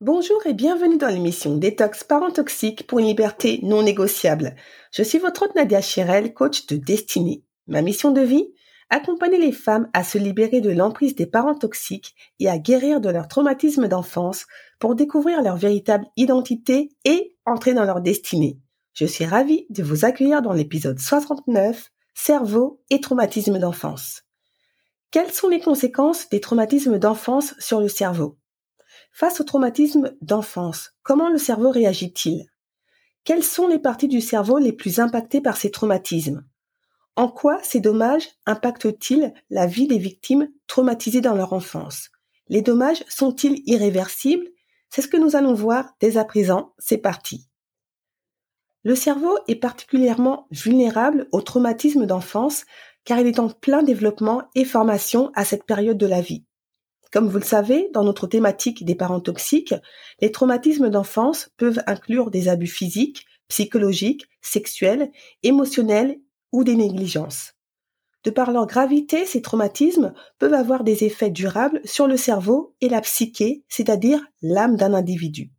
Bonjour et bienvenue dans l'émission Détox Parents Toxiques pour une liberté non négociable. Je suis votre hôte Nadia Chirel, coach de destinée. Ma mission de vie? Accompagner les femmes à se libérer de l'emprise des parents toxiques et à guérir de leur traumatisme d'enfance pour découvrir leur véritable identité et entrer dans leur destinée. Je suis ravie de vous accueillir dans l'épisode 69 Cerveau et traumatisme d'enfance. Quelles sont les conséquences des traumatismes d'enfance sur le cerveau? Face au traumatisme d'enfance, comment le cerveau réagit-il? Quelles sont les parties du cerveau les plus impactées par ces traumatismes? En quoi ces dommages impactent-ils la vie des victimes traumatisées dans leur enfance? Les dommages sont-ils irréversibles? C'est ce que nous allons voir dès à présent, c'est parti. Le cerveau est particulièrement vulnérable au traumatisme d'enfance car il est en plein développement et formation à cette période de la vie. Comme vous le savez, dans notre thématique des parents toxiques, les traumatismes d'enfance peuvent inclure des abus physiques, psychologiques, sexuels, émotionnels ou des négligences. De par leur gravité, ces traumatismes peuvent avoir des effets durables sur le cerveau et la psyché, c'est-à-dire l'âme d'un individu.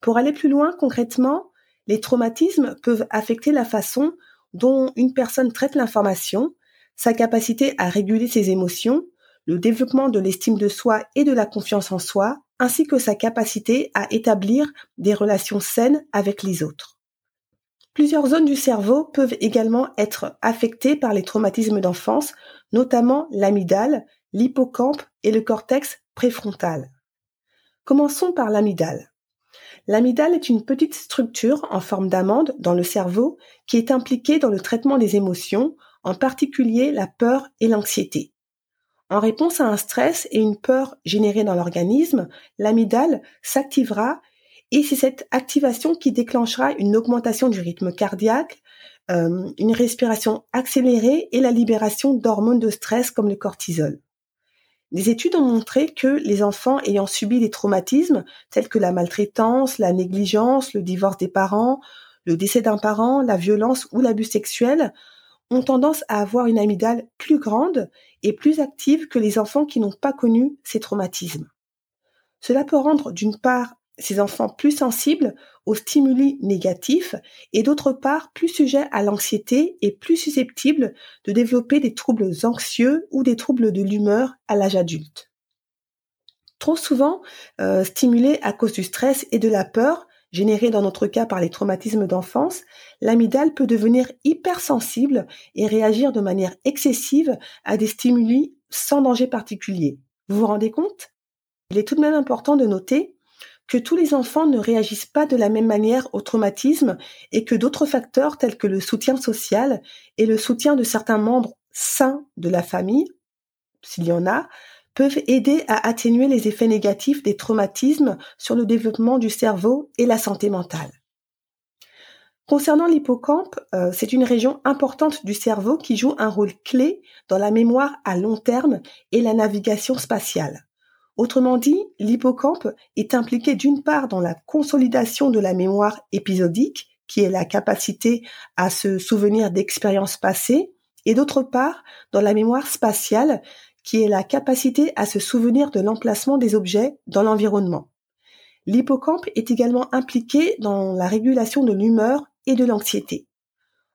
Pour aller plus loin concrètement, les traumatismes peuvent affecter la façon dont une personne traite l'information, sa capacité à réguler ses émotions, le développement de l'estime de soi et de la confiance en soi, ainsi que sa capacité à établir des relations saines avec les autres. Plusieurs zones du cerveau peuvent également être affectées par les traumatismes d'enfance, notamment l'amygdale, l'hippocampe et le cortex préfrontal. Commençons par l'amygdale. L'amygdale est une petite structure en forme d'amande dans le cerveau qui est impliquée dans le traitement des émotions, en particulier la peur et l'anxiété. En réponse à un stress et une peur générée dans l'organisme, l'amygdale s'activera et c'est cette activation qui déclenchera une augmentation du rythme cardiaque, euh, une respiration accélérée et la libération d'hormones de stress comme le cortisol. Des études ont montré que les enfants ayant subi des traumatismes tels que la maltraitance, la négligence, le divorce des parents, le décès d'un parent, la violence ou l'abus sexuel ont tendance à avoir une amygdale plus grande et plus active que les enfants qui n'ont pas connu ces traumatismes. Cela peut rendre d'une part ces enfants plus sensibles aux stimuli négatifs et d'autre part plus sujets à l'anxiété et plus susceptibles de développer des troubles anxieux ou des troubles de l'humeur à l'âge adulte. Trop souvent euh, stimulés à cause du stress et de la peur, générés dans notre cas par les traumatismes d'enfance, l'amygdale peut devenir hypersensible et réagir de manière excessive à des stimuli sans danger particulier. Vous vous rendez compte? Il est tout de même important de noter que tous les enfants ne réagissent pas de la même manière au traumatisme et que d'autres facteurs tels que le soutien social et le soutien de certains membres sains de la famille, s'il y en a, peuvent aider à atténuer les effets négatifs des traumatismes sur le développement du cerveau et la santé mentale. Concernant l'hippocampe, euh, c'est une région importante du cerveau qui joue un rôle clé dans la mémoire à long terme et la navigation spatiale. Autrement dit, l'hippocampe est impliqué d'une part dans la consolidation de la mémoire épisodique, qui est la capacité à se souvenir d'expériences passées, et d'autre part dans la mémoire spatiale, qui est la capacité à se souvenir de l'emplacement des objets dans l'environnement. L'hippocampe est également impliqué dans la régulation de l'humeur et de l'anxiété.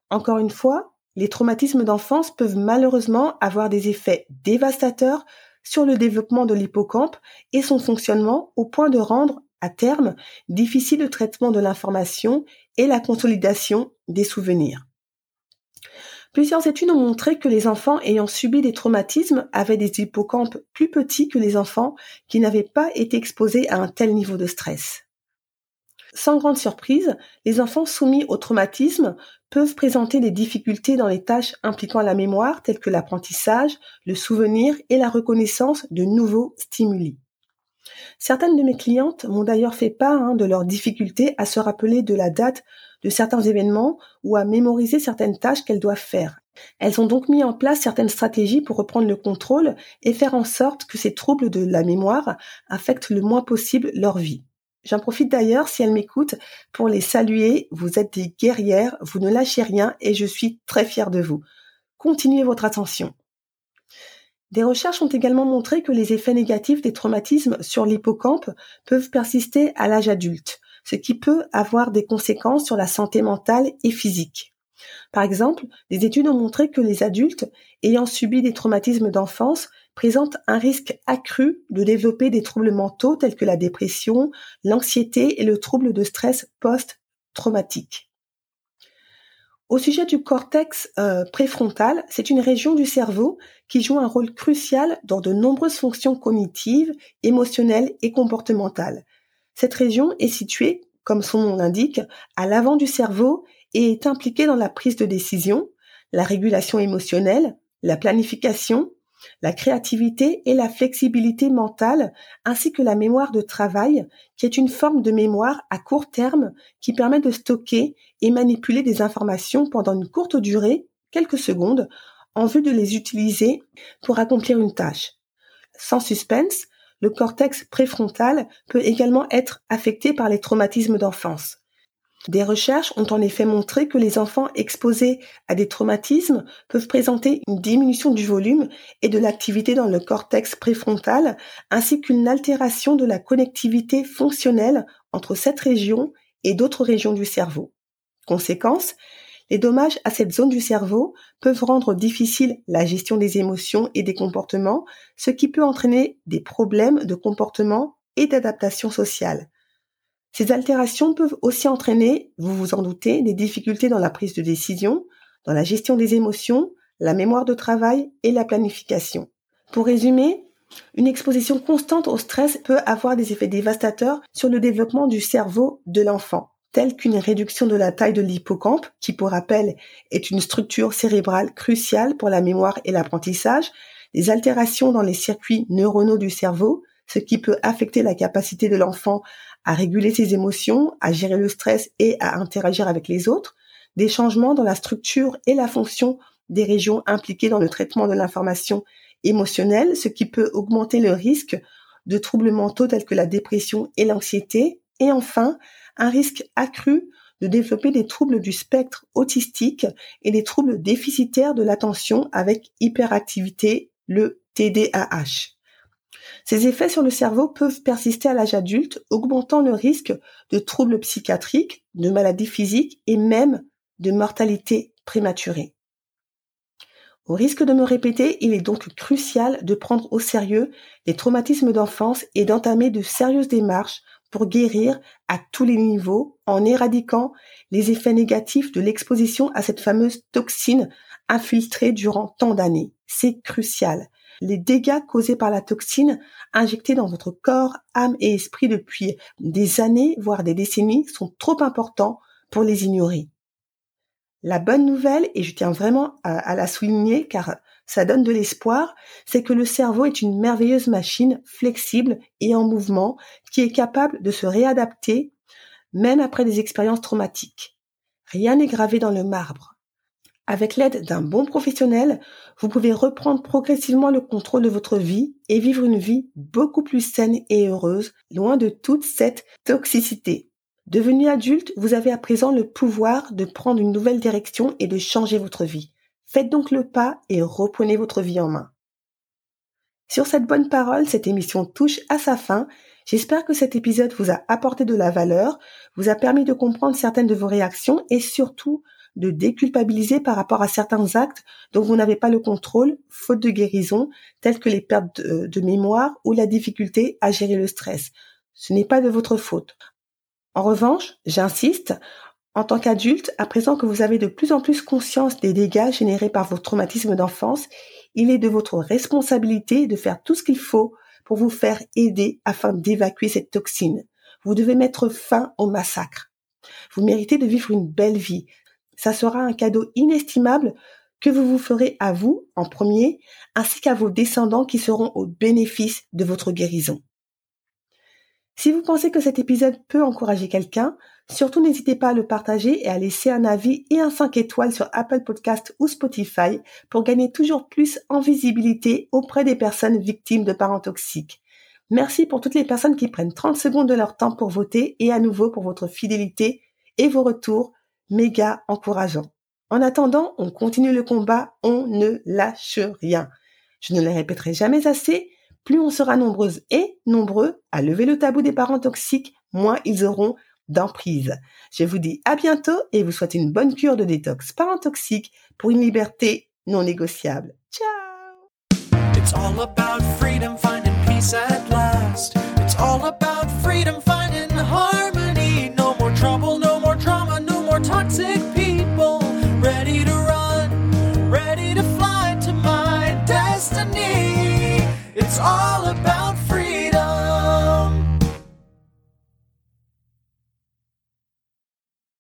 Encore une fois, les traumatismes d'enfance peuvent malheureusement avoir des effets dévastateurs sur le développement de l'hippocampe et son fonctionnement au point de rendre, à terme, difficile le traitement de l'information et la consolidation des souvenirs. Plusieurs études ont montré que les enfants ayant subi des traumatismes avaient des hippocampes plus petits que les enfants qui n'avaient pas été exposés à un tel niveau de stress. Sans grande surprise, les enfants soumis au traumatisme peuvent présenter des difficultés dans les tâches impliquant la mémoire telles que l'apprentissage, le souvenir et la reconnaissance de nouveaux stimuli. Certaines de mes clientes m'ont d'ailleurs fait part hein, de leurs difficultés à se rappeler de la date de certains événements ou à mémoriser certaines tâches qu'elles doivent faire. Elles ont donc mis en place certaines stratégies pour reprendre le contrôle et faire en sorte que ces troubles de la mémoire affectent le moins possible leur vie. J'en profite d'ailleurs, si elles m'écoutent, pour les saluer. Vous êtes des guerrières, vous ne lâchez rien et je suis très fière de vous. Continuez votre attention. Des recherches ont également montré que les effets négatifs des traumatismes sur l'hippocampe peuvent persister à l'âge adulte, ce qui peut avoir des conséquences sur la santé mentale et physique. Par exemple, des études ont montré que les adultes ayant subi des traumatismes d'enfance présentent un risque accru de développer des troubles mentaux tels que la dépression, l'anxiété et le trouble de stress post-traumatique. Au sujet du cortex euh, préfrontal, c'est une région du cerveau qui joue un rôle crucial dans de nombreuses fonctions cognitives, émotionnelles et comportementales. Cette région est située, comme son nom l'indique, à l'avant du cerveau et est impliquée dans la prise de décision, la régulation émotionnelle, la planification, la créativité et la flexibilité mentale, ainsi que la mémoire de travail, qui est une forme de mémoire à court terme qui permet de stocker et manipuler des informations pendant une courte durée, quelques secondes, en vue de les utiliser pour accomplir une tâche. Sans suspense, le cortex préfrontal peut également être affecté par les traumatismes d'enfance. Des recherches ont en effet montré que les enfants exposés à des traumatismes peuvent présenter une diminution du volume et de l'activité dans le cortex préfrontal, ainsi qu'une altération de la connectivité fonctionnelle entre cette région et d'autres régions du cerveau. Conséquence, les dommages à cette zone du cerveau peuvent rendre difficile la gestion des émotions et des comportements, ce qui peut entraîner des problèmes de comportement et d'adaptation sociale. Ces altérations peuvent aussi entraîner, vous vous en doutez, des difficultés dans la prise de décision, dans la gestion des émotions, la mémoire de travail et la planification. Pour résumer, une exposition constante au stress peut avoir des effets dévastateurs sur le développement du cerveau de l'enfant, tels qu'une réduction de la taille de l'hippocampe, qui pour rappel est une structure cérébrale cruciale pour la mémoire et l'apprentissage, des altérations dans les circuits neuronaux du cerveau, ce qui peut affecter la capacité de l'enfant à réguler ses émotions, à gérer le stress et à interagir avec les autres, des changements dans la structure et la fonction des régions impliquées dans le traitement de l'information émotionnelle, ce qui peut augmenter le risque de troubles mentaux tels que la dépression et l'anxiété, et enfin un risque accru de développer des troubles du spectre autistique et des troubles déficitaires de l'attention avec hyperactivité, le TDAH. Ces effets sur le cerveau peuvent persister à l'âge adulte, augmentant le risque de troubles psychiatriques, de maladies physiques et même de mortalité prématurée. Au risque de me répéter, il est donc crucial de prendre au sérieux les traumatismes d'enfance et d'entamer de sérieuses démarches pour guérir à tous les niveaux en éradiquant les effets négatifs de l'exposition à cette fameuse toxine infiltrée durant tant d'années. C'est crucial les dégâts causés par la toxine injectée dans votre corps, âme et esprit depuis des années, voire des décennies, sont trop importants pour les ignorer. La bonne nouvelle, et je tiens vraiment à, la souligner car ça donne de l'espoir, c'est que le cerveau est une merveilleuse machine flexible et en mouvement qui est capable de se réadapter même après des expériences traumatiques. Rien n'est gravé dans le marbre. Avec l'aide d'un bon professionnel, vous pouvez reprendre progressivement le contrôle de votre vie et vivre une vie beaucoup plus saine et heureuse, loin de toute cette toxicité. Devenu adulte, vous avez à présent le pouvoir de prendre une nouvelle direction et de changer votre vie. Faites donc le pas et reprenez votre vie en main. Sur cette bonne parole, cette émission touche à sa fin. J'espère que cet épisode vous a apporté de la valeur, vous a permis de comprendre certaines de vos réactions et surtout de déculpabiliser par rapport à certains actes dont vous n'avez pas le contrôle, faute de guérison, tels que les pertes de, de mémoire ou la difficulté à gérer le stress. Ce n'est pas de votre faute. En revanche, j'insiste, en tant qu'adulte, à présent que vous avez de plus en plus conscience des dégâts générés par vos traumatismes d'enfance, il est de votre responsabilité de faire tout ce qu'il faut pour vous faire aider afin d'évacuer cette toxine. Vous devez mettre fin au massacre. Vous méritez de vivre une belle vie. Ça sera un cadeau inestimable que vous vous ferez à vous en premier, ainsi qu'à vos descendants qui seront au bénéfice de votre guérison. Si vous pensez que cet épisode peut encourager quelqu'un, surtout n'hésitez pas à le partager et à laisser un avis et un 5 étoiles sur Apple Podcast ou Spotify pour gagner toujours plus en visibilité auprès des personnes victimes de parents toxiques. Merci pour toutes les personnes qui prennent 30 secondes de leur temps pour voter et à nouveau pour votre fidélité et vos retours méga encourageants. En attendant, on continue le combat, on ne lâche rien. Je ne le répéterai jamais assez, plus on sera nombreuses et nombreux à lever le tabou des parents toxiques, moins ils auront d'emprise. Je vous dis à bientôt et vous souhaite une bonne cure de détox parents toxiques pour une liberté non négociable. Ciao!